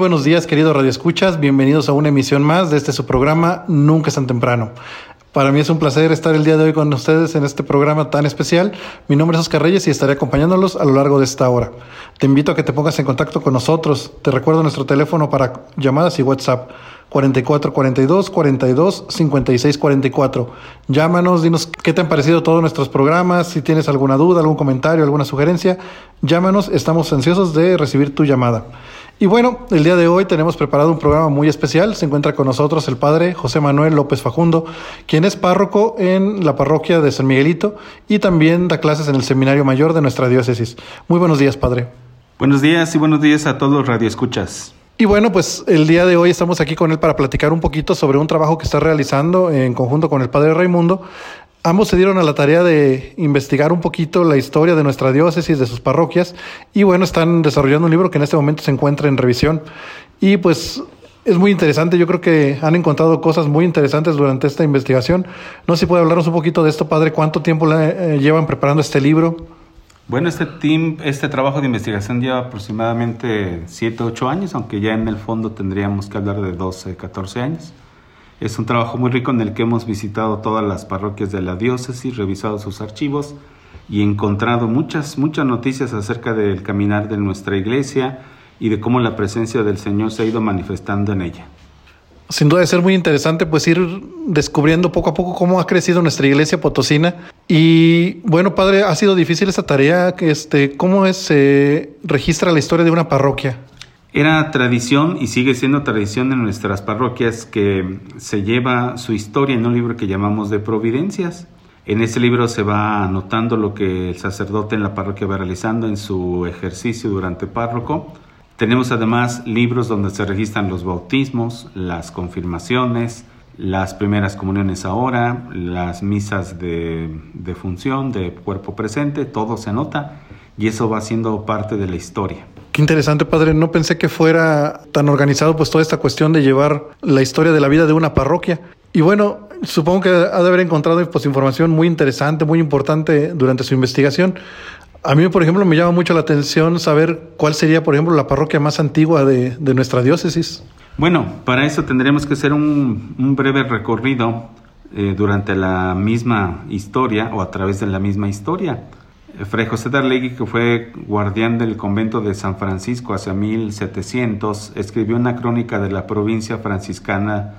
Buenos días, queridos radioescuchas. Bienvenidos a una emisión más de este su programa Nunca es tan temprano. Para mí es un placer estar el día de hoy con ustedes en este programa tan especial. Mi nombre es Oscar Reyes y estaré acompañándolos a lo largo de esta hora. Te invito a que te pongas en contacto con nosotros. Te recuerdo nuestro teléfono para llamadas y WhatsApp 44 42 42 56 44. Llámanos, dinos qué te han parecido todos nuestros programas, si tienes alguna duda, algún comentario, alguna sugerencia, llámanos, estamos ansiosos de recibir tu llamada. Y bueno, el día de hoy tenemos preparado un programa muy especial. Se encuentra con nosotros el padre José Manuel López Fajundo, quien es párroco en la parroquia de San Miguelito y también da clases en el Seminario Mayor de nuestra diócesis. Muy buenos días, padre. Buenos días y buenos días a todos los radioescuchas. Y bueno, pues el día de hoy estamos aquí con él para platicar un poquito sobre un trabajo que está realizando en conjunto con el padre Raimundo Ambos se dieron a la tarea de investigar un poquito la historia de nuestra diócesis, de sus parroquias, y bueno, están desarrollando un libro que en este momento se encuentra en revisión. Y pues es muy interesante, yo creo que han encontrado cosas muy interesantes durante esta investigación. No sé si puede hablarnos un poquito de esto, padre, ¿cuánto tiempo le, eh, llevan preparando este libro? Bueno, este team, este trabajo de investigación lleva aproximadamente 7, 8 años, aunque ya en el fondo tendríamos que hablar de 12, 14 años. Es un trabajo muy rico en el que hemos visitado todas las parroquias de la diócesis, revisado sus archivos y encontrado muchas, muchas noticias acerca del caminar de nuestra iglesia y de cómo la presencia del Señor se ha ido manifestando en ella. Sin duda de ser muy interesante pues ir descubriendo poco a poco cómo ha crecido nuestra iglesia potosina y bueno padre ha sido difícil esa tarea este cómo es, se registra la historia de una parroquia era tradición y sigue siendo tradición en nuestras parroquias que se lleva su historia en un libro que llamamos de Providencias. En ese libro se va anotando lo que el sacerdote en la parroquia va realizando en su ejercicio durante párroco. Tenemos además libros donde se registran los bautismos, las confirmaciones, las primeras comuniones ahora, las misas de, de función, de cuerpo presente, todo se anota y eso va siendo parte de la historia. Qué interesante, padre. No pensé que fuera tan organizado pues toda esta cuestión de llevar la historia de la vida de una parroquia. Y bueno, supongo que ha de haber encontrado pues, información muy interesante, muy importante durante su investigación. A mí, por ejemplo, me llama mucho la atención saber cuál sería, por ejemplo, la parroquia más antigua de, nuestra diócesis. Bueno, para eso tendremos que hacer un, un breve recorrido eh, durante la misma historia o a través de la misma historia. Fray José de Arlegui, que fue guardián del convento de San Francisco hacia 1700, escribió una crónica de la provincia franciscana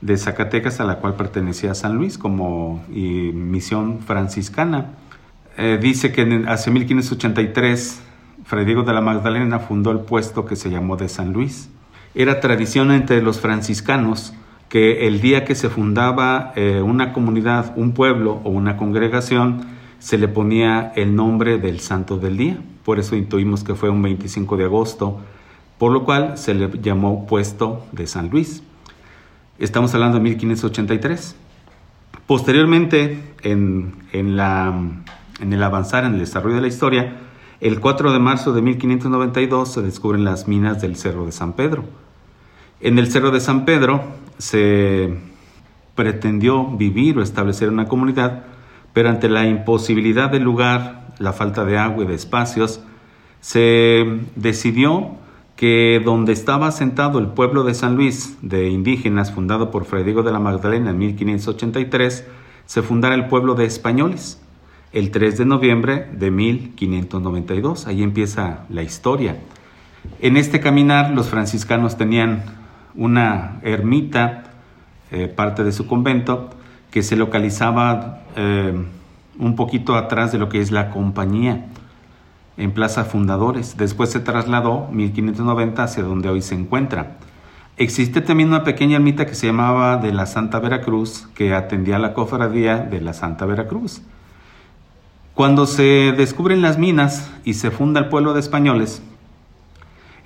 de Zacatecas a la cual pertenecía San Luis como misión franciscana. Eh, dice que hacia 1583 Fray Diego de la Magdalena fundó el puesto que se llamó de San Luis. Era tradición entre los franciscanos que el día que se fundaba eh, una comunidad, un pueblo o una congregación, se le ponía el nombre del santo del día. Por eso intuimos que fue un 25 de agosto, por lo cual se le llamó puesto de San Luis. Estamos hablando de 1583. Posteriormente, en, la, en el avanzar en el desarrollo de la historia, el 4 de marzo de 1592 se descubren las minas del Cerro de San Pedro. En el Cerro de San Pedro se pretendió vivir o establecer una comunidad pero ante la imposibilidad del lugar, la falta de agua y de espacios, se decidió que donde estaba sentado el pueblo de San Luis de indígenas, fundado por Frederico de la Magdalena en 1583, se fundara el pueblo de españoles. el 3 de noviembre de 1592. Ahí empieza la historia. En este caminar los franciscanos tenían una ermita, eh, parte de su convento, que se localizaba eh, un poquito atrás de lo que es la compañía, en Plaza Fundadores. Después se trasladó, 1590, hacia donde hoy se encuentra. Existe también una pequeña ermita que se llamaba de la Santa Veracruz, que atendía a la cofradía de la Santa Veracruz. Cuando se descubren las minas y se funda el pueblo de españoles,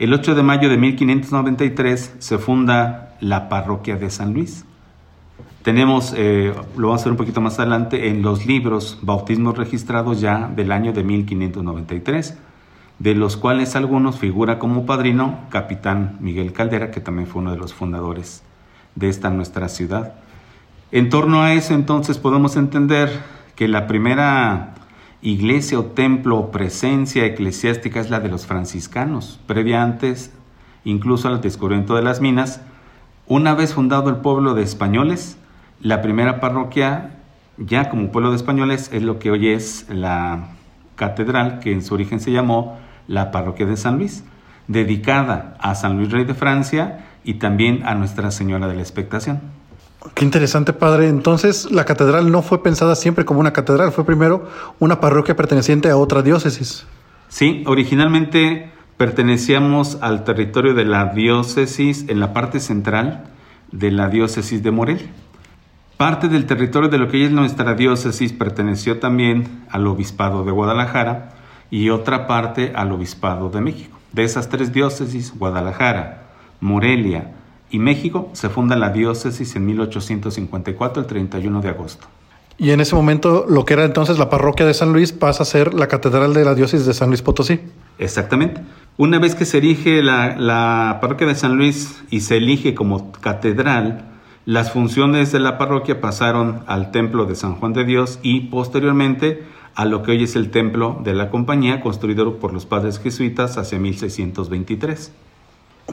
el 8 de mayo de 1593 se funda la parroquia de San Luis. Tenemos, eh, lo vamos a hacer un poquito más adelante, en los libros bautismos registrados ya del año de 1593, de los cuales algunos figura como padrino capitán Miguel Caldera, que también fue uno de los fundadores de esta nuestra ciudad. En torno a eso entonces podemos entender que la primera iglesia o templo o presencia eclesiástica es la de los franciscanos, previa antes incluso al descubrimiento de las minas. Una vez fundado el pueblo de españoles, la primera parroquia, ya como pueblo de españoles, es lo que hoy es la catedral, que en su origen se llamó la parroquia de San Luis, dedicada a San Luis Rey de Francia y también a Nuestra Señora de la Expectación. Qué interesante, padre. Entonces, la catedral no fue pensada siempre como una catedral, fue primero una parroquia perteneciente a otra diócesis. Sí, originalmente pertenecíamos al territorio de la diócesis en la parte central de la diócesis de Morelia. Parte del territorio de lo que es nuestra diócesis perteneció también al obispado de Guadalajara y otra parte al obispado de México. De esas tres diócesis, Guadalajara, Morelia y México, se funda la diócesis en 1854, el 31 de agosto. Y en ese momento, lo que era entonces la parroquia de San Luis pasa a ser la catedral de la diócesis de San Luis Potosí. Exactamente. Una vez que se erige la, la parroquia de San Luis y se elige como catedral, las funciones de la parroquia pasaron al templo de San Juan de Dios y posteriormente a lo que hoy es el templo de la compañía construido por los padres jesuitas hacia 1623.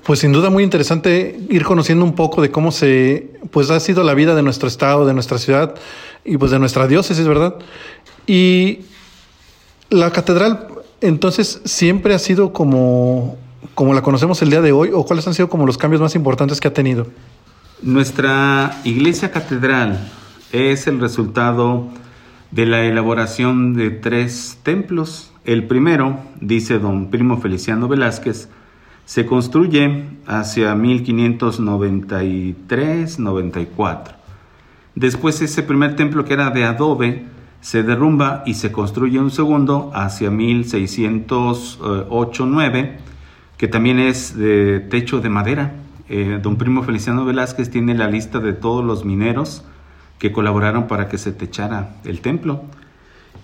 Pues sin duda muy interesante ir conociendo un poco de cómo se pues ha sido la vida de nuestro estado, de nuestra ciudad y pues de nuestra diócesis, ¿verdad? Y la catedral entonces siempre ha sido como como la conocemos el día de hoy o cuáles han sido como los cambios más importantes que ha tenido. Nuestra iglesia catedral es el resultado de la elaboración de tres templos. El primero, dice don Primo Feliciano Velázquez, se construye hacia 1593-94. Después ese primer templo que era de adobe se derrumba y se construye un segundo hacia 1608-9, que también es de techo de madera eh, don Primo Feliciano Velázquez tiene la lista de todos los mineros que colaboraron para que se techara el templo.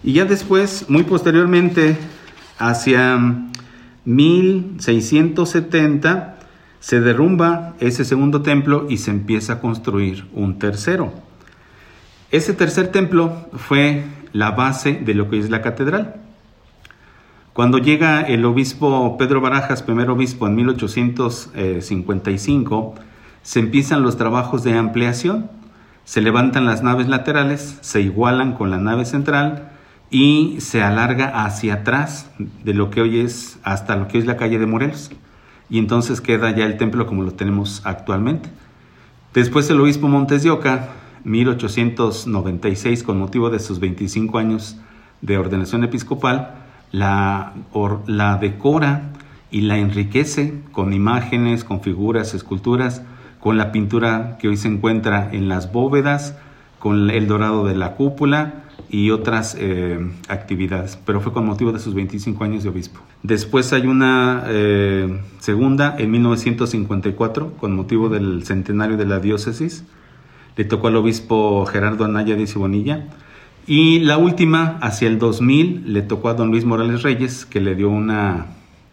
Y ya después, muy posteriormente, hacia 1670, se derrumba ese segundo templo y se empieza a construir un tercero. Ese tercer templo fue la base de lo que es la catedral. Cuando llega el obispo Pedro Barajas, primer obispo en 1855, se empiezan los trabajos de ampliación. Se levantan las naves laterales, se igualan con la nave central y se alarga hacia atrás de lo que hoy es hasta lo que es la calle de Morelos. Y entonces queda ya el templo como lo tenemos actualmente. Después el obispo Montes de Oca, 1896, con motivo de sus 25 años de ordenación episcopal, la, la decora y la enriquece con imágenes, con figuras, esculturas, con la pintura que hoy se encuentra en las bóvedas, con el dorado de la cúpula y otras eh, actividades, pero fue con motivo de sus 25 años de obispo. Después hay una eh, segunda en 1954 con motivo del centenario de la diócesis. Le tocó al obispo Gerardo Anaya de Cibonilla y la última, hacia el 2000, le tocó a don Luis Morales Reyes, que le dio una,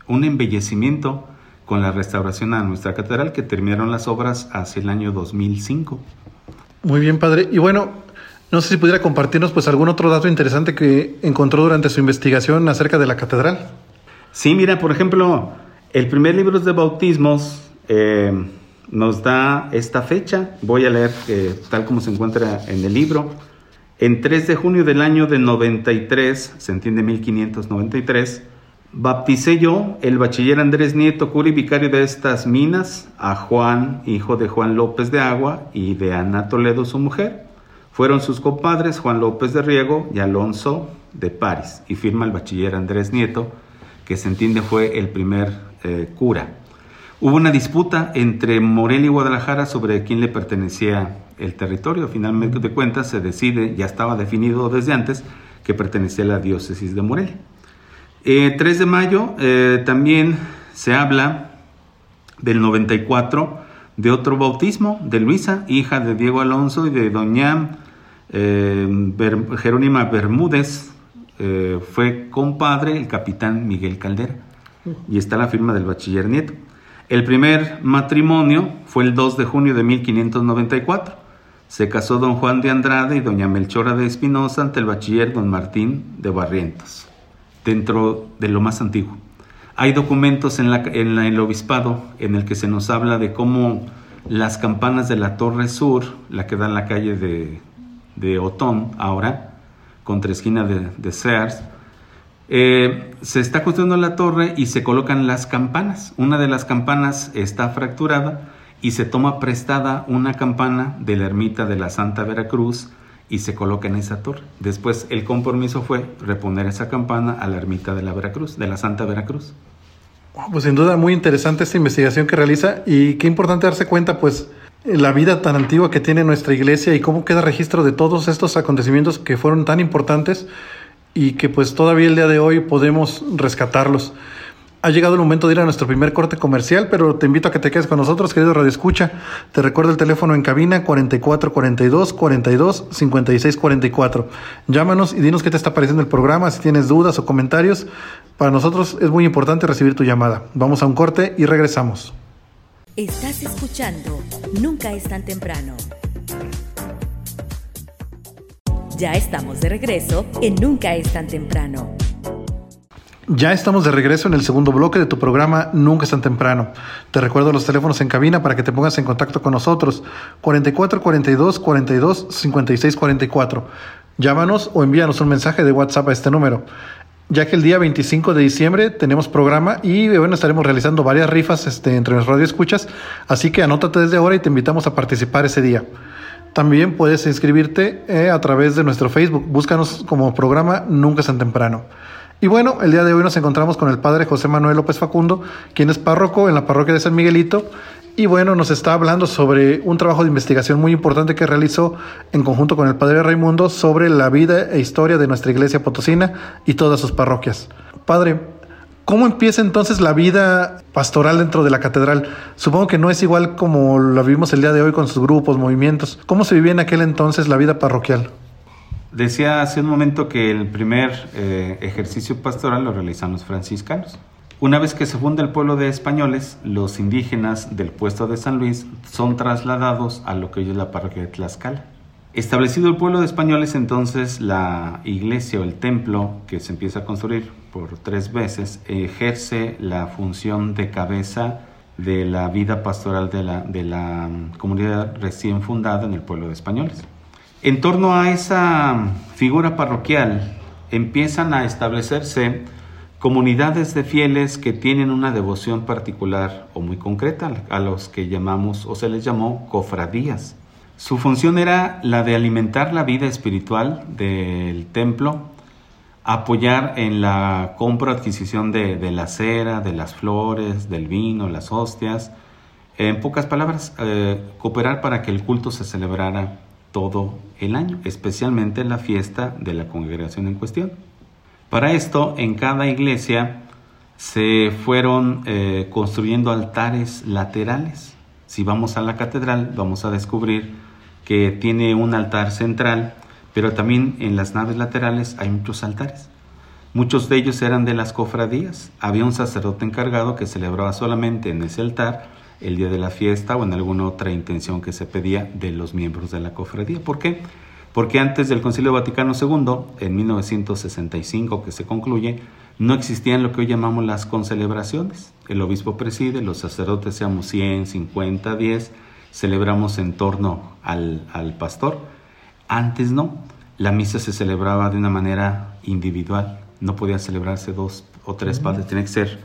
un embellecimiento con la restauración a nuestra catedral, que terminaron las obras hacia el año 2005. Muy bien, padre. Y bueno, no sé si pudiera compartirnos pues algún otro dato interesante que encontró durante su investigación acerca de la catedral. Sí, mira, por ejemplo, el primer libro de bautismos eh, nos da esta fecha. Voy a leer eh, tal como se encuentra en el libro En 3 de junio del año de 93, se entiende 1593, bapticé yo, el bachiller Andrés Nieto, cura y vicario de estas minas, a Juan, hijo de Juan López de Agua y de Ana Toledo, su mujer. Fueron sus compadres Juan López de Riego y Alonso de París, y firma el bachiller Andrés Nieto, que se entiende fue el primer eh, cura. Hubo una disputa entre Morelia y Guadalajara sobre quién le pertenecía el territorio. Finalmente de cuentas se decide, ya estaba definido desde antes, que pertenecía a la diócesis de Morelia. 3 eh, de mayo eh, también se habla del 94 de otro bautismo de Luisa, hija de Diego Alonso y de doña Jerónima Bermúdez, fue compadre el capitán Miguel Caldera. Y está la firma del bachiller Nieto. El primer matrimonio fue el 2 de junio de 1594. Se casó don Juan de Andrade y doña Melchora de Espinosa ante el bachiller don Martín de Barrientos, dentro de lo más antiguo. Hay documentos en, el obispado en el que se nos habla de cómo las campanas de la Torre Sur, la que da en la calle de, Otón ahora, contra esquina de, de Sears, eh, se está construyendo la torre y se colocan las campanas. Una de las campanas está fracturada y se toma prestada una campana de la ermita de la Santa Veracruz y se coloca en esa torre. Después el compromiso fue reponer esa campana a la ermita de la Veracruz, de la Santa Veracruz. Pues sin duda muy interesante esta investigación que realiza y qué importante darse cuenta pues la vida tan antigua que tiene nuestra iglesia y cómo queda registro de todos estos acontecimientos que fueron tan importantes y que pues todavía el día de hoy podemos rescatarlos. Ha llegado el momento de ir a nuestro primer corte comercial, pero te invito a que te quedes con nosotros, querido Radio Escucha. Te recuerdo el teléfono en cabina 4442 42 56 44. Llámanos y dinos qué te está pareciendo el programa, si tienes dudas o comentarios. Para nosotros es muy importante recibir tu llamada. Vamos a un corte y regresamos. Estás escuchando Nunca es tan temprano. Ya estamos de regreso en Nunca es tan temprano. Ya estamos de regreso en el segundo bloque de tu programa Nunca es tan temprano. Te recuerdo los teléfonos en cabina para que te pongas en contacto con nosotros. 44 42 42 56 44. Llámanos o envíanos un mensaje de WhatsApp a este número. Ya que el día 25 de diciembre tenemos programa y bueno, estaremos realizando varias rifas este, entre los escuchas, así que anótate desde ahora y te invitamos a participar ese día. También puedes inscribirte eh, a través de nuestro Facebook. Búscanos como programa Nunca es tan temprano. Y bueno, el día de hoy nos encontramos con el padre José Manuel López Facundo, quien es párroco en la parroquia de San Miguelito. Y bueno, nos está hablando sobre un trabajo de investigación muy importante que realizó en conjunto con el padre Raimundo sobre la vida e historia de nuestra iglesia potosina y todas sus parroquias. Padre, ¿Cómo empieza entonces la vida pastoral dentro de la catedral? Supongo que no es igual como la vivimos el día de hoy con sus grupos, movimientos. ¿Cómo se vivía en aquel entonces la vida parroquial? Decía hace un momento que el primer eh, ejercicio pastoral lo realizan los franciscanos. Una vez que se funda el pueblo de españoles, los indígenas del puesto de San Luis son trasladados a lo que hoy es la parroquia de Tlaxcala. Establecido el pueblo de españoles, entonces la iglesia o el templo que se empieza a construir por tres veces ejerce la función de cabeza de la vida pastoral de la, de la mm, comunidad recién fundada en el pueblo de españoles. En torno a esa figura parroquial empiezan a establecerse comunidades de fieles que tienen una devoción particular o muy concreta a los que llamamos o se les llamó cofradías. Su función era la de alimentar la vida espiritual del templo, apoyar en la compra adquisición de, la cera, de las flores, del vino, las hostias. En pocas palabras, eh, cooperar para que el culto se celebrara todo el año, especialmente la fiesta de la congregación en cuestión. Para esto, en cada iglesia se fueron eh, construyendo altares laterales. Si vamos a la catedral, vamos a descubrir que tiene un altar central, pero también en las naves laterales hay muchos altares. Muchos de ellos eran de las cofradías. Había un sacerdote encargado que celebraba solamente en ese altar el día de la fiesta o en alguna otra intención que se pedía de los miembros de la cofradía. ¿Por qué? Porque antes del Concilio Vaticano II, en 1965 que se concluye, no existían lo que hoy llamamos las concelebraciones. El obispo preside, los sacerdotes seamos 100, 50, 10, celebramos en torno al, pastor. Antes no. la misa se celebraba de una manera individual. No podía celebrarse dos o tres padres, tenía que ser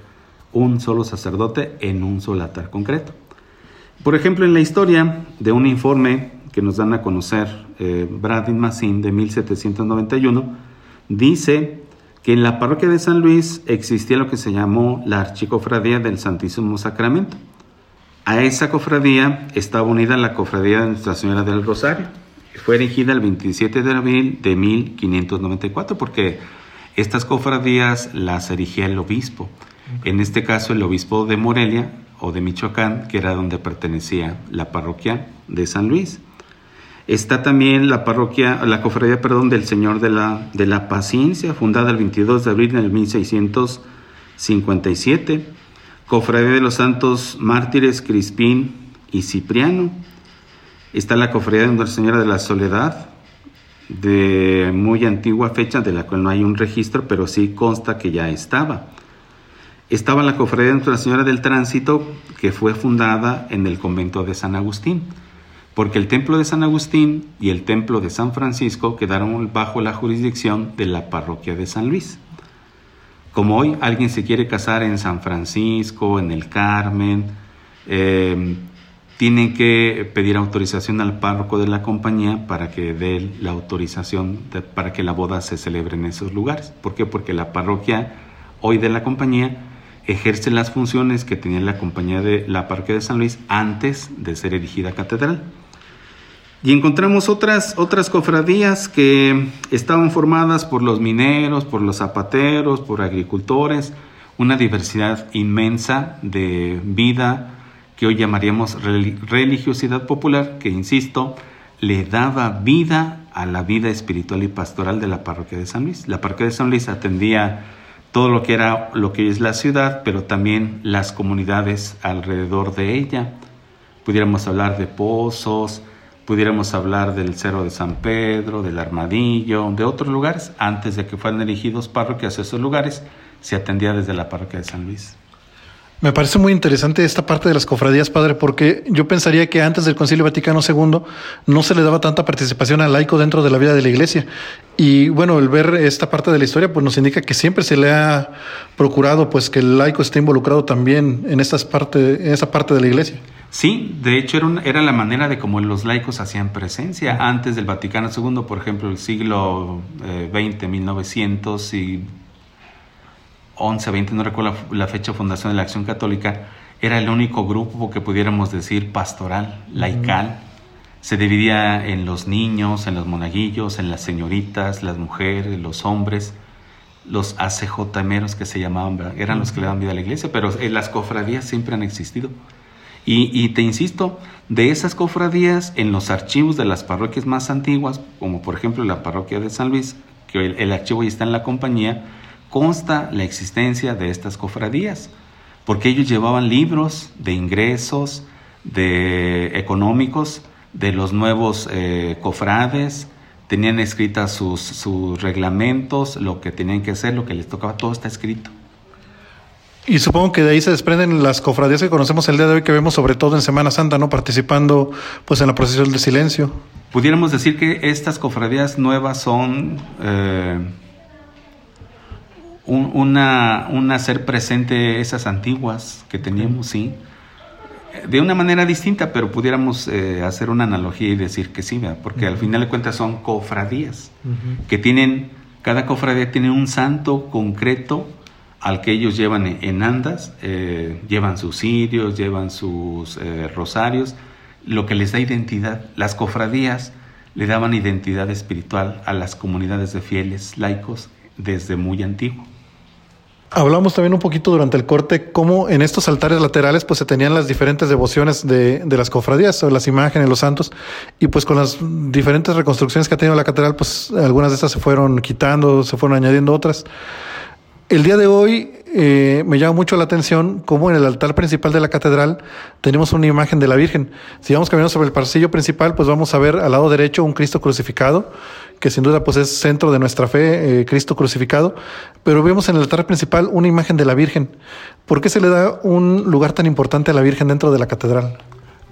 un solo sacerdote en un solo altar concreto. Por ejemplo, en la historia de un informe que nos dan a conocer eh, Bradin Massin de 1791, dice que en la parroquia de San Luis existía lo que se llamó la Archicofradía del Santísimo Sacramento. A esa cofradía estaba unida la cofradía de Nuestra Señora del Rosario. Fue erigida el 27 de abril de 1594 porque estas cofradías las erigía el obispo. En este caso el obispo de Morelia o de Michoacán, que era donde pertenecía la parroquia de San Luis. Está también la parroquia, la cofradía, perdón, del Señor de la, de la Paciencia, fundada el 22 de abril de 1657. Cofradía de los Santos Mártires Crispín y Cipriano. Está la cofradía de Nuestra Señora de la Soledad, de muy antigua fecha, de la cual no hay un registro, pero sí consta que ya estaba. Estaba la cofradía de Nuestra Señora del Tránsito, que fue fundada en el convento de San Agustín porque el templo de San Agustín y el templo de San Francisco quedaron bajo la jurisdicción de la parroquia de San Luis. Como hoy alguien se quiere casar en San Francisco, en el Carmen, eh, tienen que pedir autorización al párroco de la compañía para que dé la autorización para que la boda se celebre en esos lugares. ¿Por qué? Porque la parroquia hoy de la compañía ejerce las funciones que tenía la compañía de la parroquia de San Luis antes de ser erigida catedral. Y encontramos otras, otras cofradías que estaban formadas por los mineros, por los zapateros, por agricultores, una diversidad inmensa de vida que hoy llamaríamos religiosidad popular, que, insisto, le daba vida a la vida espiritual y pastoral de la parroquia de San Luis. La parroquia de San Luis atendía todo lo que era lo que es la ciudad, pero también las comunidades alrededor de ella. Pudiéramos hablar de pozos, pudiéramos hablar del Cerro de San Pedro, del Armadillo, de otros lugares. Antes de que fueran elegidos parroquias a esos lugares, se atendía desde la parroquia de San Luis. Me parece muy interesante esta parte de las cofradías, padre, porque yo pensaría que antes del Concilio Vaticano II no se le daba tanta participación al laico dentro de la vida de la Iglesia. Y bueno, el ver esta parte de la historia, pues nos indica que siempre se le ha procurado, pues que el laico esté involucrado también en estas parte, en esa parte de la Iglesia. Sí, de hecho era, era, la manera de cómo los laicos hacían presencia. Antes del Vaticano II, por ejemplo, el siglo XX, eh, 1900 y 11, 20, no recuerdo la, fecha de fundación de la Acción Católica, era el único grupo que pudiéramos decir pastoral, laical. Se dividía en los niños, en los monaguillos, en las señoritas, las mujeres, los hombres, los ACJmeros que se llamaban, eran los que le daban vida a la iglesia, pero eh, las cofradías siempre han existido. Y, te insisto, de esas cofradías, en los archivos de las parroquias más antiguas, como por ejemplo la parroquia de San Luis, que el, archivo ya está en la compañía, consta la existencia de estas cofradías, porque ellos llevaban libros de ingresos, de económicos, de los nuevos eh, cofrades, tenían escritas sus, sus reglamentos, lo que tenían que hacer, lo que les tocaba, todo está escrito. Y supongo que de ahí se desprenden las cofradías que conocemos el día de hoy, que vemos sobre todo en Semana Santa, ¿no? Participando pues en la procesión de silencio. Pudiéramos decir que estas cofradías nuevas son eh, una, un hacer presente esas antiguas que teníamos, sí. De una manera distinta, pero pudiéramos eh, hacer una analogía y decir que sí, porque al final de cuentas son cofradías, que tienen, cada cofradía tiene un santo concreto al que ellos llevan en andas, eh, llevan sus cirios, llevan sus eh, rosarios, lo que les da identidad. Las cofradías le daban identidad espiritual a las comunidades de fieles laicos desde muy antiguo. Hablamos también un poquito durante el corte cómo en estos altares laterales pues se tenían las diferentes devociones de, de las cofradías o las imágenes, los santos, y pues con las diferentes reconstrucciones que ha tenido la catedral pues algunas de estas se fueron quitando, se fueron añadiendo otras. El día de hoy eh, me llama mucho la atención cómo en el altar principal de la catedral tenemos una imagen de la Virgen. Si vamos caminando sobre el pasillo principal, pues vamos a ver al lado derecho un Cristo crucificado, que sin duda pues es centro de nuestra fe, eh, Cristo crucificado, pero vemos en el altar principal una imagen de la Virgen. ¿Por qué se le da un lugar tan importante a la Virgen dentro de la catedral?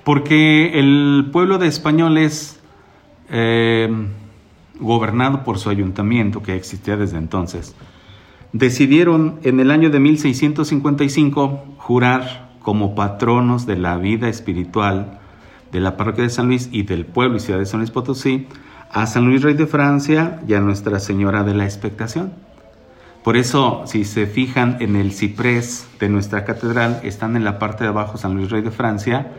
Porque el pueblo de españoles... Eh gobernado por su ayuntamiento que existía desde entonces, decidieron en el año de 1655 jurar como patronos de la vida espiritual de la parroquia de San Luis y del pueblo y ciudad de San Luis Potosí a San Luis Rey de Francia y a Nuestra Señora de la Expectación. Por eso, si se fijan en el ciprés de nuestra catedral, están en la parte de abajo San Luis Rey de Francia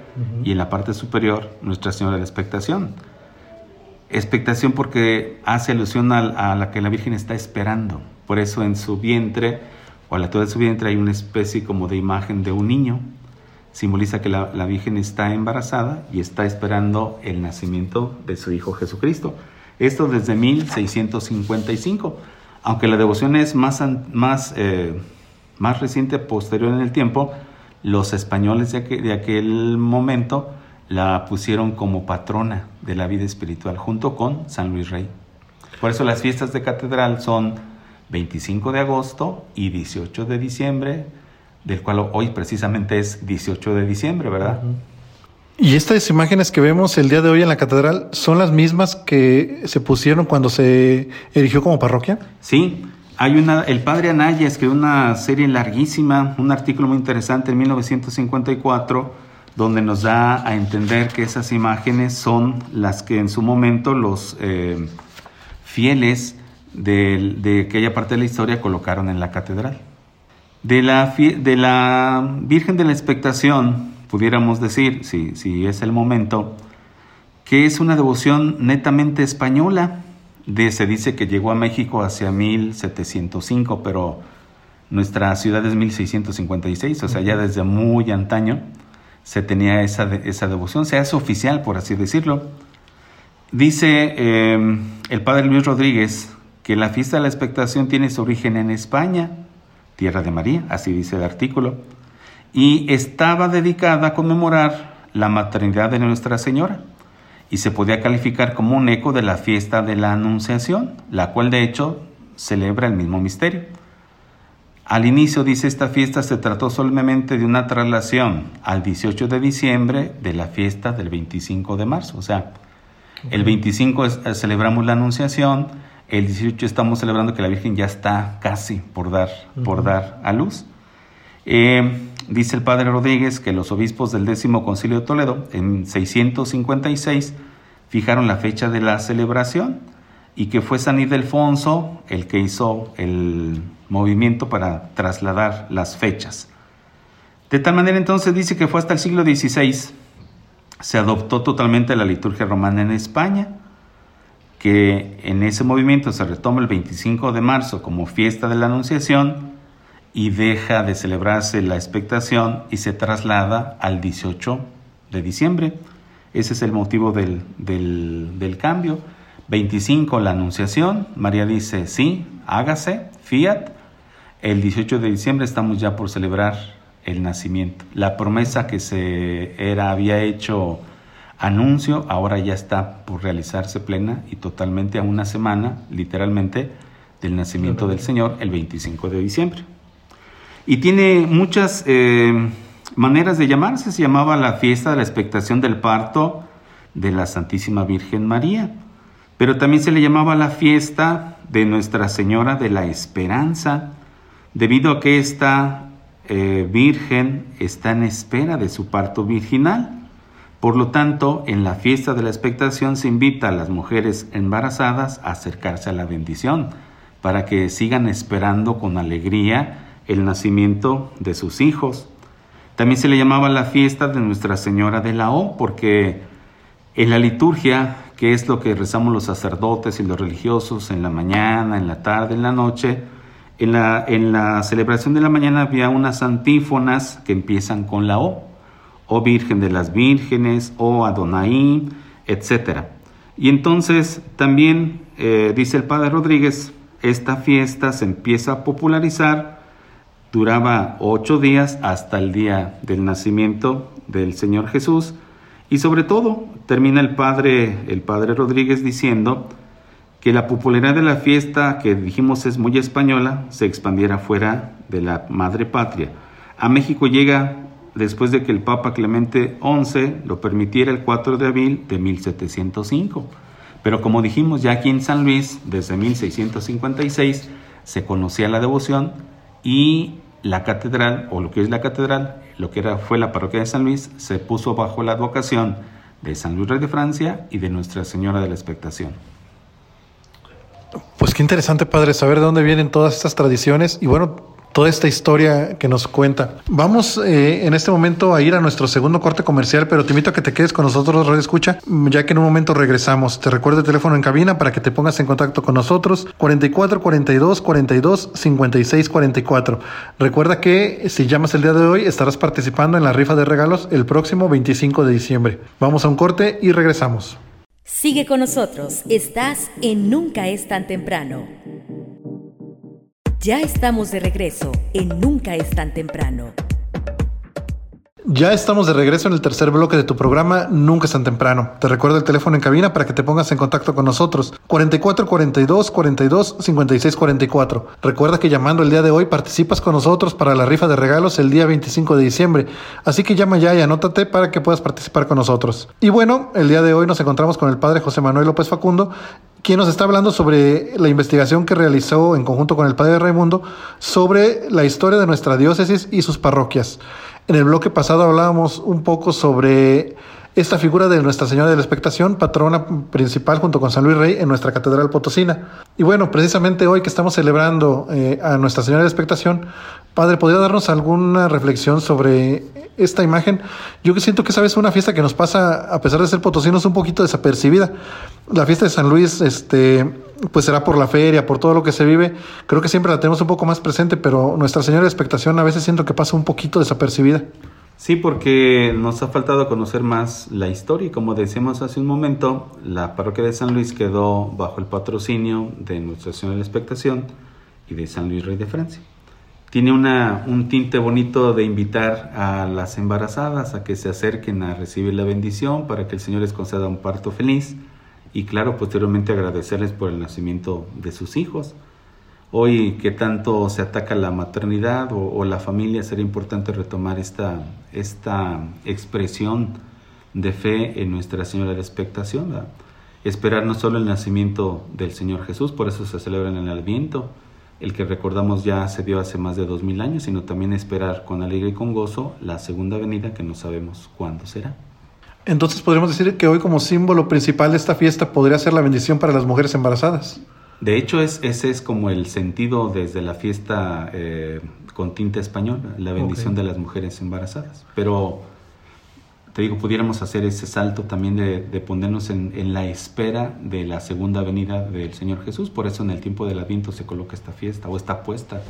y en la parte superior Nuestra Señora de la Expectación. Expectación porque hace alusión a, la que la Virgen está esperando. Por eso en su vientre o a la altura de su vientre hay una especie como de imagen de un niño. Simboliza que la, la Virgen está embarazada y está esperando el nacimiento de su Hijo Jesucristo. Esto desde 1655. Aunque la devoción es más, más, eh, más reciente, posterior en el tiempo, los españoles de aquel, de aquel momento la pusieron como patrona de la vida espiritual junto con San Luis Rey. Por eso las fiestas de catedral son 25 de agosto y 18 de diciembre, del cual hoy precisamente es 18 de diciembre, ¿verdad? Y estas imágenes que vemos el día de hoy en la catedral son las mismas que se pusieron cuando se erigió como parroquia. Sí, hay una, el padre Anaya escribió una serie larguísima, un artículo muy interesante en 1954, donde nos da a entender que esas imágenes son las que en su momento los eh, fieles de, de, aquella parte de la historia colocaron en la catedral. De la, de la Virgen de la Expectación, pudiéramos decir, si, si es el momento, que es una devoción netamente española. De, se dice que llegó a México hacia 1705, pero nuestra ciudad es 1656, o sea, ya desde muy antaño se tenía esa, esa devoción, se hace oficial, por así decirlo. Dice eh, el padre Luis Rodríguez que la fiesta de la expectación tiene su origen en España, tierra de María, así dice el artículo y estaba dedicada a conmemorar la maternidad de Nuestra Señora y se podía calificar como un eco de la fiesta de la Anunciación, la cual de hecho celebra el mismo misterio. Al inicio, dice esta fiesta, se trató solamente de una traslación al 18 de diciembre de la fiesta del 25 de marzo. O sea, el 25 eh, celebramos la Anunciación, el 18 estamos celebrando que la Virgen ya está casi por dar, por dar a luz. Eh, dice el padre Rodríguez que los obispos del décimo concilio de Toledo, en 656, fijaron la fecha de la celebración y que fue San Ildefonso el que hizo el movimiento para trasladar las fechas. De tal manera entonces dice que fue hasta el siglo XVI se adoptó totalmente la liturgia romana en España, que en ese movimiento se retoma el 25 de marzo como fiesta de la Anunciación y deja de celebrarse la expectación y se traslada al 18 de diciembre. Ese es el motivo del, del, cambio. 25, la anunciación. María dice, sí, hágase, fiat. El 18 de diciembre estamos ya por celebrar el nacimiento. La promesa que se era, había hecho anuncio, ahora ya está por realizarse plena y totalmente a una semana, literalmente, del nacimiento del Señor, el 25 de diciembre. Y tiene muchas eh, maneras de llamarse. Se llamaba la fiesta de la expectación del parto de la Santísima Virgen María. Pero también se le llamaba la fiesta de Nuestra Señora de la Esperanza, debido a que esta eh, Virgen está en espera de su parto virginal. Por lo tanto, en la fiesta de la expectación se invita a las mujeres embarazadas a acercarse a la bendición, para que sigan esperando con alegría el nacimiento de sus hijos. También se le llamaba la fiesta de Nuestra Señora de la O, porque en la liturgia, que es lo que rezamos los sacerdotes y los religiosos en la mañana, en la tarde, en la noche, en la, celebración de la mañana había unas antífonas que empiezan con la O, o Virgen de las Vírgenes, o Adonai, etc. Y entonces también, eh, dice el Padre Rodríguez, esta fiesta se empieza a popularizar duraba ocho días hasta el día del nacimiento del Señor Jesús y sobre todo termina el padre, el padre Rodríguez diciendo que la popularidad de la fiesta que dijimos es muy española se expandiera fuera de la madre patria. A México llega después de que el Papa Clemente XI lo permitiera el 4 de abril de 1705. Pero como dijimos, ya aquí en San Luis, desde 1656, se conocía la devoción y la catedral, o lo que es la catedral, lo que era, fue la parroquia de San Luis, se puso bajo la advocación de San Luis Rey de Francia y de Nuestra Señora de la Expectación. Pues qué interesante, padre, saber de dónde vienen todas estas tradiciones y bueno, toda esta historia que nos cuenta. Vamos eh, en este momento a ir a nuestro segundo corte comercial, pero te invito a que te quedes con nosotros, Radio Escucha, ya que en un momento regresamos. Te recuerdo el teléfono en cabina para que te pongas en contacto con nosotros, 44 42 42 56 44. Recuerda que si llamas el día de hoy estarás participando en la rifa de regalos el próximo 25 de diciembre. Vamos a un corte y regresamos. Sigue con nosotros, estás en Nunca es tan temprano. Ya estamos de regreso en Nunca es tan temprano. Ya estamos de regreso en el tercer bloque de tu programa Nunca es tan temprano. Te recuerdo el teléfono en cabina para que te pongas en contacto con nosotros. 44 42 42 56 44. Recuerda que llamando el día de hoy participas con nosotros para la rifa de regalos el día 25 de diciembre. Así que llama ya y anótate para que puedas participar con nosotros. Y bueno, el día de hoy nos encontramos con el padre José Manuel López Facundo, quien nos está hablando sobre la investigación que realizó en conjunto con el padre Raimundo sobre la historia de nuestra diócesis y sus parroquias. En el bloque pasado hablábamos un poco sobre esta figura de Nuestra Señora de la Expectación, patrona principal junto con San Luis Rey en nuestra Catedral Potosina. Y bueno, precisamente hoy que estamos celebrando eh, a Nuestra Señora de la Expectación, Padre, ¿podría darnos alguna reflexión sobre esta imagen? Yo que siento que esa vez una fiesta que nos pasa, a pesar de ser potosinos, un poquito desapercibida. La fiesta de San Luis, este, pues será por la feria, por todo lo que se vive. Creo que siempre la tenemos un poco más presente, pero Nuestra Señora de Expectación a veces siento que pasa un poquito desapercibida. Sí, porque nos ha faltado conocer más la historia y como decíamos hace un momento, la parroquia de San Luis quedó bajo el patrocinio de Nuestra Señora de la Expectación y de San Luis Rey de Francia tiene una, un tinte bonito de invitar a las embarazadas a que se acerquen a recibir la bendición para que el Señor les conceda un parto feliz y claro, posteriormente agradecerles por el nacimiento de sus hijos. Hoy que tanto se ataca la maternidad o, la familia, sería importante retomar esta, esta expresión de fe en Nuestra Señora de Expectación. Esperar no solo el nacimiento del Señor Jesús, por eso se celebra en el Adviento, el que recordamos ya se dio hace más de dos mil años, sino también esperar con alegría y con gozo la segunda venida que no sabemos cuándo será. Entonces podríamos decir que hoy como símbolo principal de esta fiesta podría ser la bendición para las mujeres embarazadas. De hecho, es, ese es como el sentido desde la fiesta eh, con tinta española, la bendición de las mujeres embarazadas. Pero te digo, pudiéramos hacer ese salto también de, ponernos en, la espera de la segunda venida del Señor Jesús. Por eso en el tiempo del Adviento se coloca esta fiesta o esta puesta.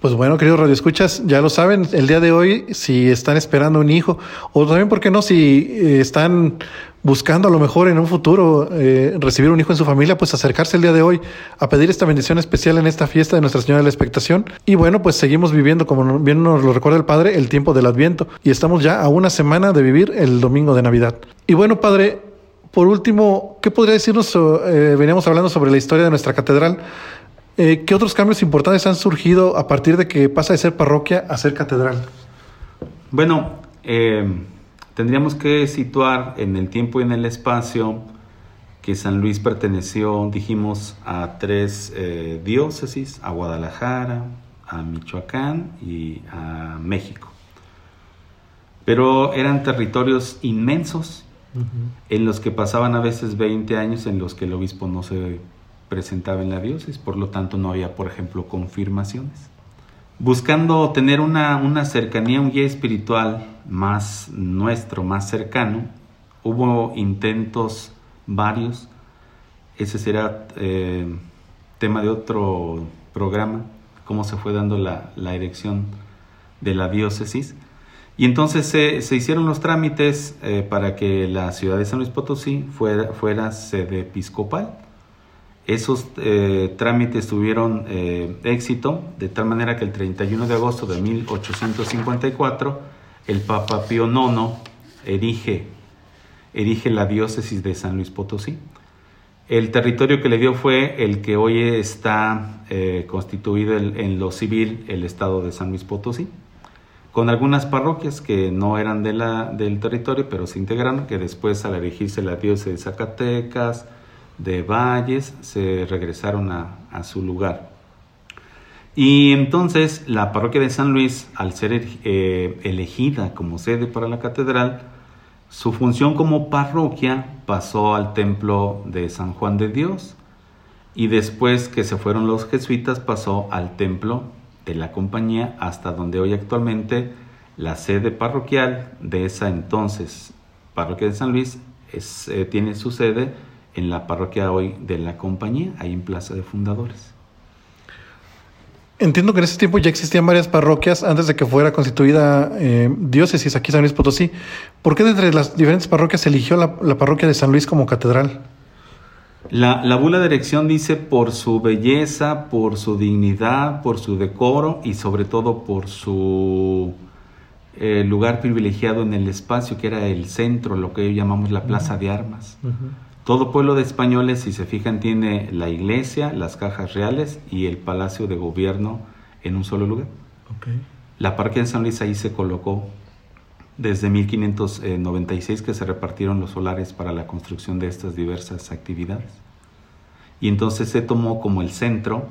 Pues bueno, queridos radioescuchas, ya lo saben, el día de hoy, si están esperando un hijo, o también, ¿por qué no? Si eh, están buscando a lo mejor en un futuro eh, recibir un hijo en su familia, pues acercarse el día de hoy a pedir esta bendición especial en esta fiesta de Nuestra Señora de la Expectación. Y bueno, pues seguimos viviendo, como bien nos lo recuerda el Padre, el tiempo del Adviento. Y estamos ya a una semana de vivir el domingo de Navidad. Y bueno, Padre, por último, ¿qué podría decirnos? Eh, veníamos hablando sobre la historia de nuestra catedral. Eh, ¿Qué otros cambios importantes han surgido a partir de que pasa de ser parroquia a ser catedral? Bueno, eh, Tendríamos que situar en el tiempo y en el espacio que San Luis perteneció, dijimos, a tres eh, diócesis, a Guadalajara, a Michoacán y a México. Pero eran territorios inmensos en los que pasaban a veces 20 años en los que el obispo no se presentaba en la diócesis, por lo tanto no había, por ejemplo, confirmaciones buscando tener una, una, cercanía, un guía espiritual más nuestro, más cercano. Hubo intentos varios, ese será eh, tema de otro programa, cómo se fue dando la, la erección de la diócesis. Y entonces se, se hicieron los trámites eh, para que la ciudad de San Luis Potosí fuera, fuera sede episcopal. Esos eh, trámites tuvieron eh, éxito, de tal manera que el 31 de agosto de 1854 el Papa Pío IX erige, erige la diócesis de San Luis Potosí. El territorio que le dio fue el que hoy está eh, constituido en lo civil, el estado de San Luis Potosí, con algunas parroquias que no eran del territorio, pero se integraron, que después al erigirse la diócesis de Zacatecas, de Valles se regresaron a, su lugar. Y entonces la parroquia de San Luis, al ser eh, elegida como sede para la catedral, su función como parroquia pasó al templo de San Juan de Dios y después que se fueron los jesuitas pasó al templo de la compañía hasta donde hoy actualmente la sede parroquial de esa entonces parroquia de San Luis eh, tiene su sede en la parroquia hoy de la compañía, ahí en Plaza de Fundadores. Entiendo que en ese tiempo ya existían varias parroquias antes de que fuera constituida eh, diócesis aquí en San Luis Potosí. ¿Por qué de entre las diferentes parroquias se eligió la, parroquia de San Luis como catedral? La, la, bula de erección dice por su belleza, por su dignidad, por su decoro y sobre todo por su eh, lugar privilegiado en el espacio que era el centro, lo que hoy llamamos la plaza de armas. Todo pueblo de españoles, si se fijan, tiene la iglesia, las cajas reales y el palacio de gobierno en un solo lugar. La parque de San Luis ahí se colocó desde 1596 que se repartieron los solares para la construcción de estas diversas actividades. Y entonces se tomó como el centro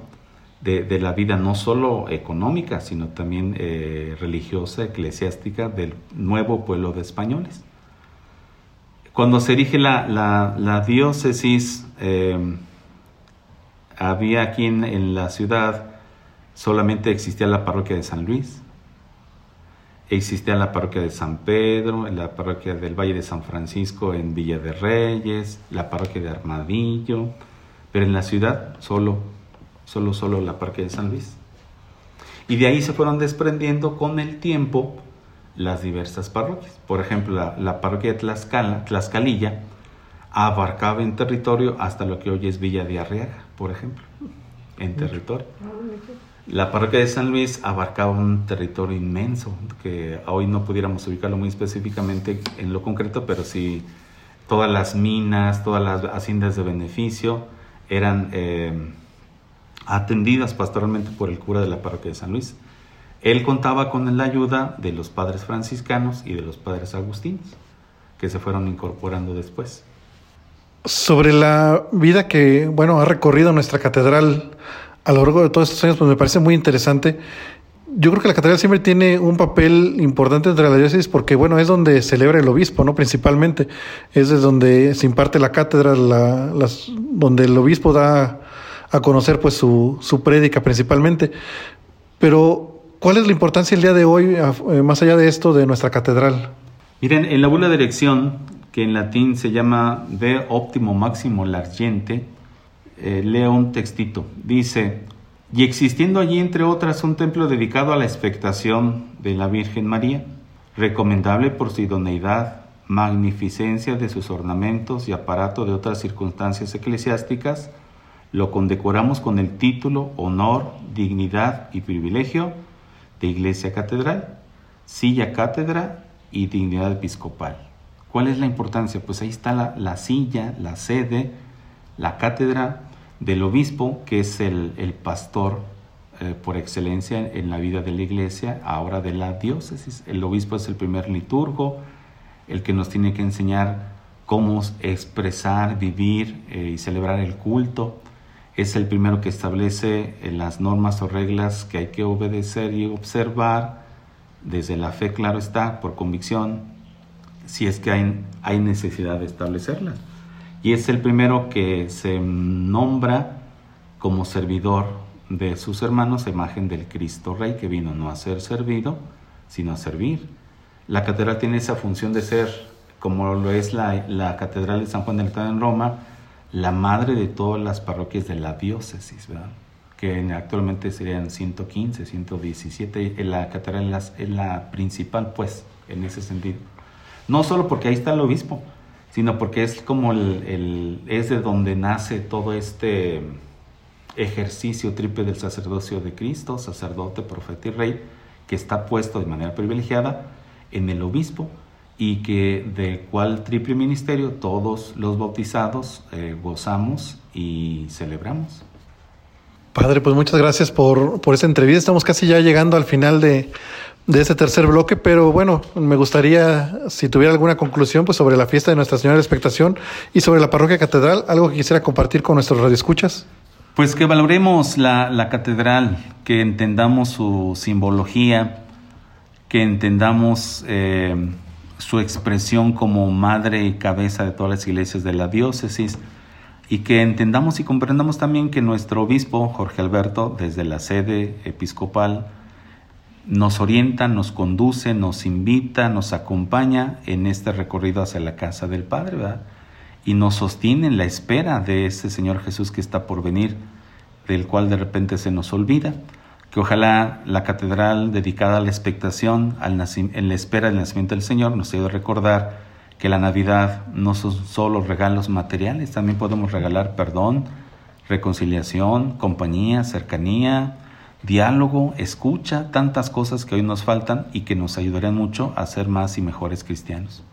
de, la vida no solo económica, sino también eh, religiosa, eclesiástica del nuevo pueblo de españoles. Cuando se erige la, diócesis, em, había aquí en, la ciudad, solamente existía la parroquia de San Luis, existía la parroquia de San Pedro, la parroquia del Valle de San Francisco en Villa de Reyes, la parroquia de Armadillo, pero en la ciudad solo, solo, solo la parroquia de San Luis. Y de ahí se fueron desprendiendo con el tiempo las diversas parroquias. Por ejemplo, la, parroquia de Tlaxcala, Tlaxcalilla abarcaba en territorio hasta lo que hoy es Villa de Arriaga, por ejemplo, en territorio. La parroquia de San Luis abarcaba un territorio inmenso, que hoy no pudiéramos ubicarlo muy específicamente en lo concreto, pero sí todas las minas, todas las haciendas de beneficio eran eh, atendidas pastoralmente por el cura de la parroquia de San Luis. Él contaba con la ayuda de los padres franciscanos y de los padres agustinos, que se fueron incorporando después. Sobre la vida que, bueno, ha recorrido nuestra catedral a lo largo de todos estos años, pues me parece muy interesante. Yo creo que la catedral siempre tiene un papel importante entre la diócesis porque, bueno, es donde celebra el obispo, ¿no? Principalmente. Es de donde se imparte la cátedra, las, donde el obispo da a conocer, pues, su, su prédica principalmente. Pero ¿Cuál es la importancia el día de hoy, eh, más allá de esto, de nuestra catedral? Miren, en la bula de erección, que en latín se llama de óptimo máximo largiente, eh, leo un textito. Dice, y existiendo allí, entre otras, un templo dedicado a la expectación de la Virgen María, recomendable por su idoneidad, magnificencia de sus ornamentos y aparato de otras circunstancias eclesiásticas, lo condecoramos con el título, honor, dignidad y privilegio de iglesia catedral, silla cátedra y dignidad episcopal. ¿Cuál es la importancia? Pues ahí está la, silla, la sede, la cátedra del obispo, que es el, pastor eh, por excelencia en la vida de la iglesia, ahora de la diócesis. El obispo es el primer liturgo, el que nos tiene que enseñar cómo expresar, vivir eh, y celebrar el culto es el primero que establece eh, las normas o reglas que hay que obedecer y observar, desde la fe, claro está, por convicción, si es que hay, necesidad de establecerlas. Y es el primero que se nombra como servidor de sus hermanos imagen del Cristo Rey, que vino no a ser servido, sino a servir. La catedral tiene esa función de ser, como lo es la, Catedral de San Juan del Estado en Roma, la madre de todas las parroquias de la diócesis, ¿verdad? que actualmente serían 115, 117, la catedral es la principal, pues, en ese sentido. No solo porque ahí está el obispo, sino porque es como el, es de donde nace todo este ejercicio triple del sacerdocio de Cristo, sacerdote, profeta y rey, que está puesto de manera privilegiada en el obispo, y que de cual triple ministerio todos los bautizados eh, gozamos y celebramos. Padre, pues muchas gracias por, por esta entrevista. Estamos casi ya llegando al final de, de este tercer bloque, pero bueno, me gustaría, si tuviera alguna conclusión, pues sobre la fiesta de Nuestra Señora de Expectación y sobre la parroquia catedral, algo que quisiera compartir con nuestros radioescuchas. Pues que valoremos la, la catedral, que entendamos su simbología, que entendamos eh, su expresión como madre y cabeza de todas las iglesias de la diócesis y que entendamos y comprendamos también que nuestro obispo, Jorge Alberto, desde la sede episcopal, nos orienta, nos conduce, nos invita, nos acompaña en este recorrido hacia la casa del Padre, ¿verdad? Y nos sostiene en la espera de ese Señor Jesús que está por venir, del cual de repente se nos olvida que ojalá la catedral dedicada a la expectación, al en la espera del nacimiento del Señor, nos ayude a recordar que la Navidad no son solo regalos materiales, también podemos regalar perdón, reconciliación, compañía, cercanía, diálogo, escucha, tantas cosas que hoy nos faltan y que nos ayudarían mucho a ser más y mejores cristianos.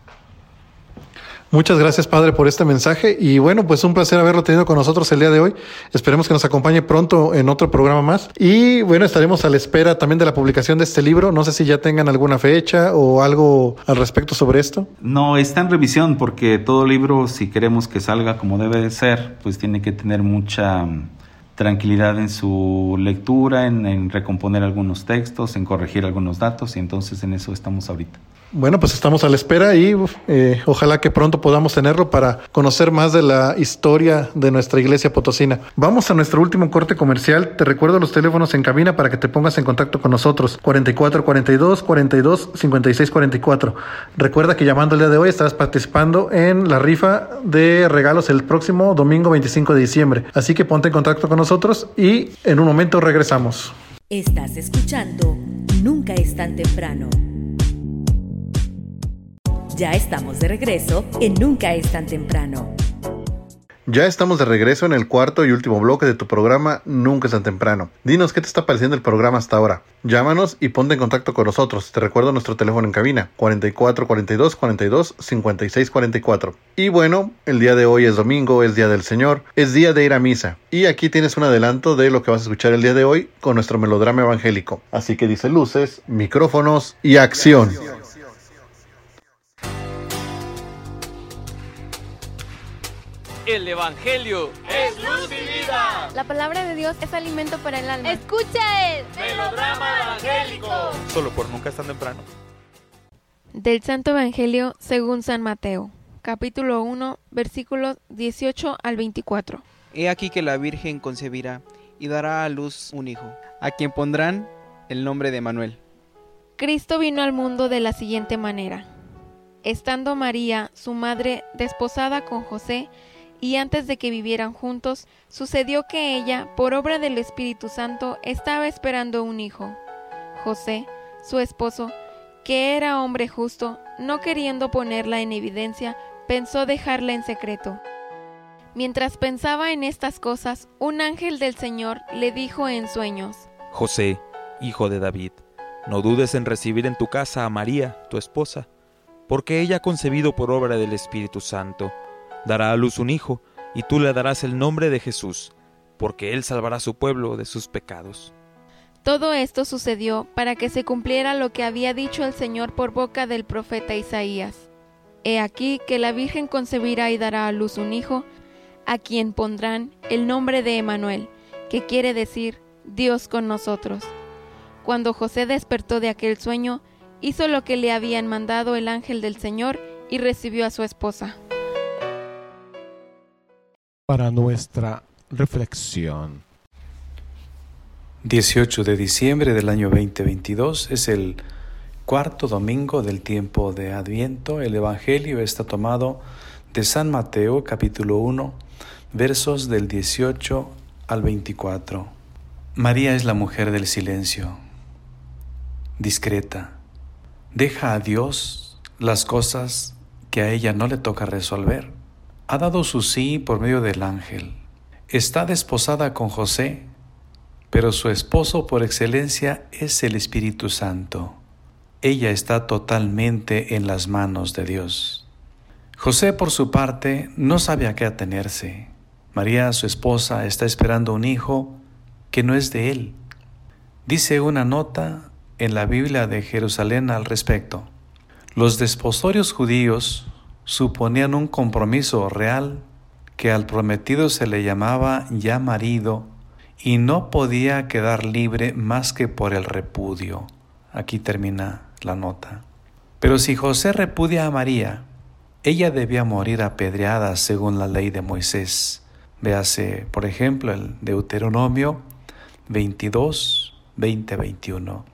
Muchas gracias, Padre, por este mensaje. Y bueno, pues un placer haberlo tenido con nosotros el día de hoy. Esperemos que nos acompañe pronto en otro programa más. Y bueno, estaremos a la espera también de la publicación de este libro. No sé si ya tengan alguna fecha o algo al respecto sobre esto. No, está en revisión porque todo libro, si queremos que salga como debe de ser, pues tiene que tener mucha mm, tranquilidad en su lectura, en, en recomponer algunos textos, en corregir algunos datos y entonces en eso estamos ahorita. Bueno, pues estamos a la espera y eh, ojalá que pronto podamos tenerlo para conocer más de la historia de nuestra iglesia potosina. Vamos a nuestro último corte comercial. Te recuerdo los teléfonos en cabina para que te pongas en contacto con nosotros. 44 42 42 56 44. Recuerda que llamando el día de hoy estarás participando en la rifa de regalos el próximo domingo 25 de diciembre. Así que ponte en contacto con nosotros y en un momento regresamos. Estás escuchando Nunca es tan temprano. Ya estamos de regreso en Nunca es tan temprano. Ya estamos de regreso en el cuarto y último bloque de tu programa Nunca es tan temprano. Dinos qué te está pareciendo el programa hasta ahora. Llámanos y ponte en contacto con nosotros. Te recuerdo nuestro teléfono en cabina 44 42 42 56 44. Y bueno, el día de hoy es domingo, es día del Señor, es día de ir a misa. Y aquí tienes un adelanto de lo que vas a escuchar el día de hoy con nuestro melodrama evangélico. Así que dice luces, micrófonos y acción. El Evangelio es luz y vida. La palabra de Dios es alimento para el alma. Escucha el melodrama evangélico. Solo por nunca es tan temprano. Del Santo Evangelio según San Mateo, capítulo 1, versículos 18 al 24. He aquí que la Virgen concebirá y dará a luz un hijo, a quien pondrán el nombre de Manuel. Cristo vino al mundo de la siguiente manera. Estando María, su madre, desposada con José, y antes de que vivieran juntos, sucedió que ella, por obra del Espíritu Santo, estaba esperando un hijo. José, su esposo, que era hombre justo, no queriendo ponerla en evidencia, pensó dejarla en secreto. Mientras pensaba en estas cosas, un ángel del Señor le dijo en sueños, José, hijo de David, no dudes en recibir en tu casa a María, tu esposa, porque ella ha concebido por obra del Espíritu Santo dará a luz un hijo, y tú le darás el nombre de Jesús, porque él salvará su pueblo de sus pecados. Todo esto sucedió para que se cumpliera lo que había dicho el Señor por boca del profeta Isaías. He aquí que la Virgen concebirá y dará a luz un hijo, a quien pondrán el nombre de Emanuel, que quiere decir Dios con nosotros. Cuando José despertó de aquel sueño, hizo lo que le habían mandado el ángel del Señor y recibió a su esposa para nuestra reflexión. 18 de diciembre del año 2022 es el cuarto domingo del tiempo de Adviento. El Evangelio está tomado de San Mateo capítulo 1 versos del 18 al 24. María es la mujer del silencio, discreta. Deja a Dios las cosas que a ella no le toca resolver ha dado su sí por medio del ángel. Está desposada con José, pero su esposo por excelencia es el Espíritu Santo. Ella está totalmente en las manos de Dios. José, por su parte, no sabe a qué atenerse. María, su esposa, está esperando un hijo que no es de él. Dice una nota en la Biblia de Jerusalén al respecto. Los desposorios judíos suponían un compromiso real que al prometido se le llamaba ya marido y no podía quedar libre más que por el repudio. Aquí termina la nota. Pero si José repudia a María, ella debía morir apedreada según la ley de Moisés. Véase, por ejemplo, el Deuteronomio 22, 20, 21.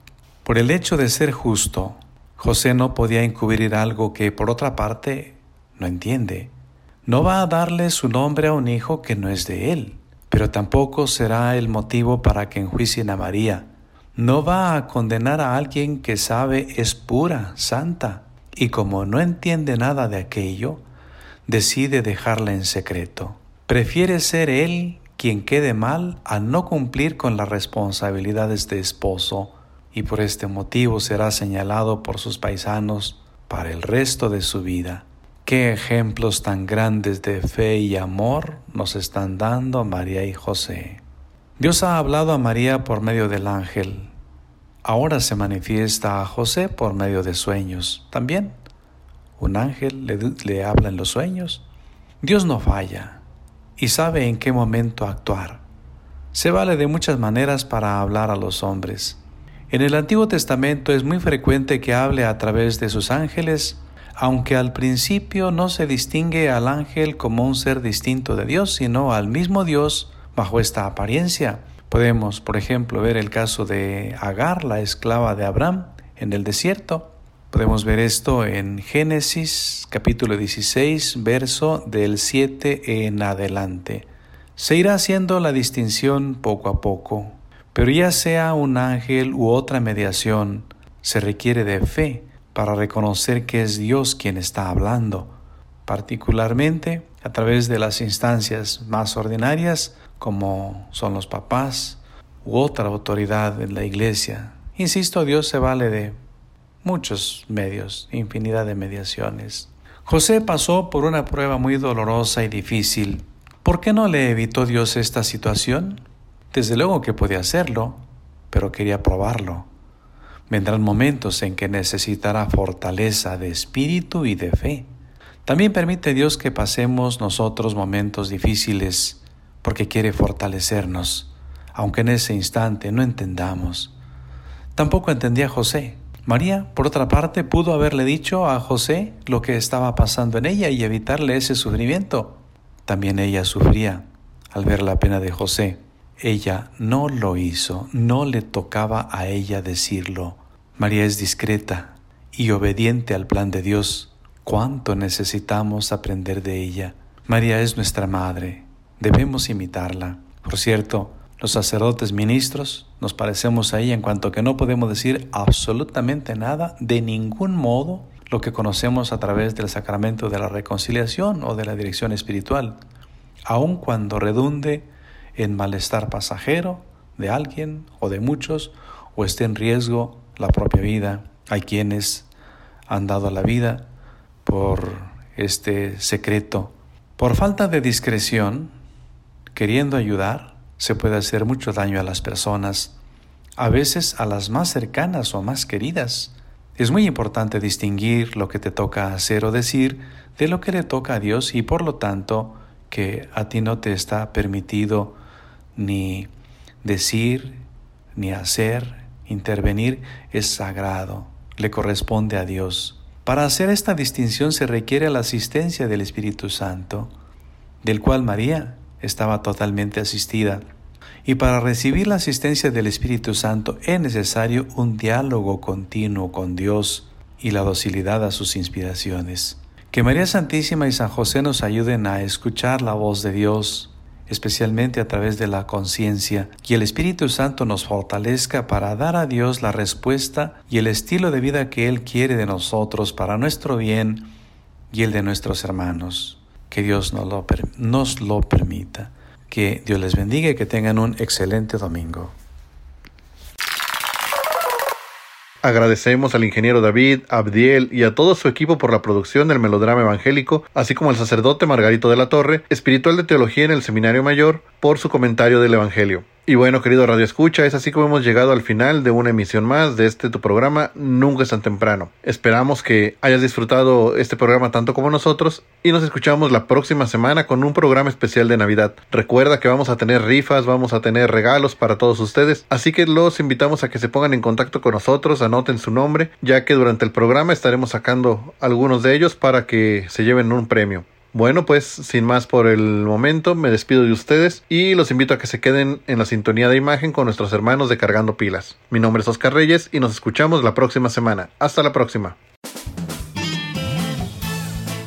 Por el hecho de ser justo, José no podía encubrir algo que, por otra parte, no entiende. No va a darle su nombre a un hijo que no es de él, pero tampoco será el motivo para que enjuicien a María. No va a condenar a alguien que sabe es pura, santa, y como no entiende nada de aquello, decide dejarla en secreto. Prefiere ser él quien quede mal a no cumplir con las responsabilidades de esposo, y por este motivo será señalado por sus paisanos para el resto de su vida. Qué ejemplos tan grandes de fe y amor nos están dando María y José. Dios ha hablado a María por medio del ángel. Ahora se manifiesta a José por medio de sueños también. Un ángel le, le habla en los sueños. Dios no falla y sabe en qué momento actuar. Se vale de muchas maneras para hablar a los hombres. En el Antiguo Testamento es muy frecuente que hable a través de sus ángeles aunque al principio no se distingue al ángel como un ser distinto de Dios, sino al mismo Dios bajo esta apariencia. Podemos, por ejemplo, ver el caso de Agar, la esclava de Abraham, en el desierto. Podemos ver esto en Génesis capítulo 16, verso del 7 en adelante. Se irá haciendo la distinción poco a poco, pero ya sea un ángel u otra mediación, se requiere de fe para reconocer que es Dios quien está hablando, particularmente a través de las instancias más ordinarias como son los papás u otra autoridad en la iglesia. Insisto, Dios se vale de muchos medios, infinidad de mediaciones. José pasó por una prueba muy dolorosa y difícil. ¿Por qué no le evitó Dios esta situación? Desde luego que podía hacerlo, pero quería probarlo. Vendrán momentos en que necesitará fortaleza de espíritu y de fe. También permite Dios que pasemos nosotros momentos difíciles porque quiere fortalecernos, aunque en ese instante no entendamos. Tampoco entendía José. María, por otra parte, pudo haberle dicho a José lo que estaba pasando en ella y evitarle ese sufrimiento. También ella sufría al ver la pena de José. Ella no lo hizo, no le tocaba a ella decirlo. María es discreta y obediente al plan de Dios. ¿Cuánto necesitamos aprender de ella? María es nuestra madre. Debemos imitarla. Por cierto, los sacerdotes ministros nos parecemos a ella en cuanto que no podemos decir absolutamente nada, de ningún modo, lo que conocemos a través del sacramento de la reconciliación o de la dirección espiritual, aun cuando redunde en malestar pasajero de alguien o de muchos o esté en riesgo la propia vida. Hay quienes han dado la vida por este secreto. Por falta de discreción, queriendo ayudar, se puede hacer mucho daño a las personas, a veces a las más cercanas o más queridas. Es muy importante distinguir lo que te toca hacer o decir de lo que le toca a Dios y por lo tanto que a ti no te está permitido ni decir, ni hacer, Intervenir es sagrado, le corresponde a Dios. Para hacer esta distinción se requiere la asistencia del Espíritu Santo, del cual María estaba totalmente asistida. Y para recibir la asistencia del Espíritu Santo es necesario un diálogo continuo con Dios y la docilidad a sus inspiraciones. Que María Santísima y San José nos ayuden a escuchar la voz de Dios, especialmente a través de la conciencia, que el Espíritu Santo nos fortalezca para dar a Dios la respuesta y el estilo de vida que Él quiere de nosotros para nuestro bien y el de nuestros hermanos. Que Dios nos lo, nos lo permita. Que Dios les bendiga y que tengan un excelente domingo. Agradecemos al ingeniero David, Abdiel y a todo su equipo por la producción del melodrama evangélico, así como al sacerdote Margarito de la Torre, espiritual de teología en el Seminario Mayor, por su comentario del Evangelio. Y bueno, querido Radio Escucha, es así como hemos llegado al final de una emisión más de este tu programa Nunca es tan temprano. Esperamos que hayas disfrutado este programa tanto como nosotros y nos escuchamos la próxima semana con un programa especial de Navidad. Recuerda que vamos a tener rifas, vamos a tener regalos para todos ustedes, así que los invitamos a que se pongan en contacto con nosotros, anoten su nombre, ya que durante el programa estaremos sacando algunos de ellos para que se lleven un premio. Bueno, pues sin más por el momento, me despido de ustedes y los invito a que se queden en la sintonía de imagen con nuestros hermanos de Cargando Pilas. Mi nombre es Oscar Reyes y nos escuchamos la próxima semana. Hasta la próxima.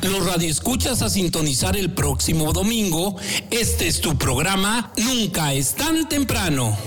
Los radioescuchas a sintonizar el próximo domingo. Este es tu programa Nunca es tan temprano.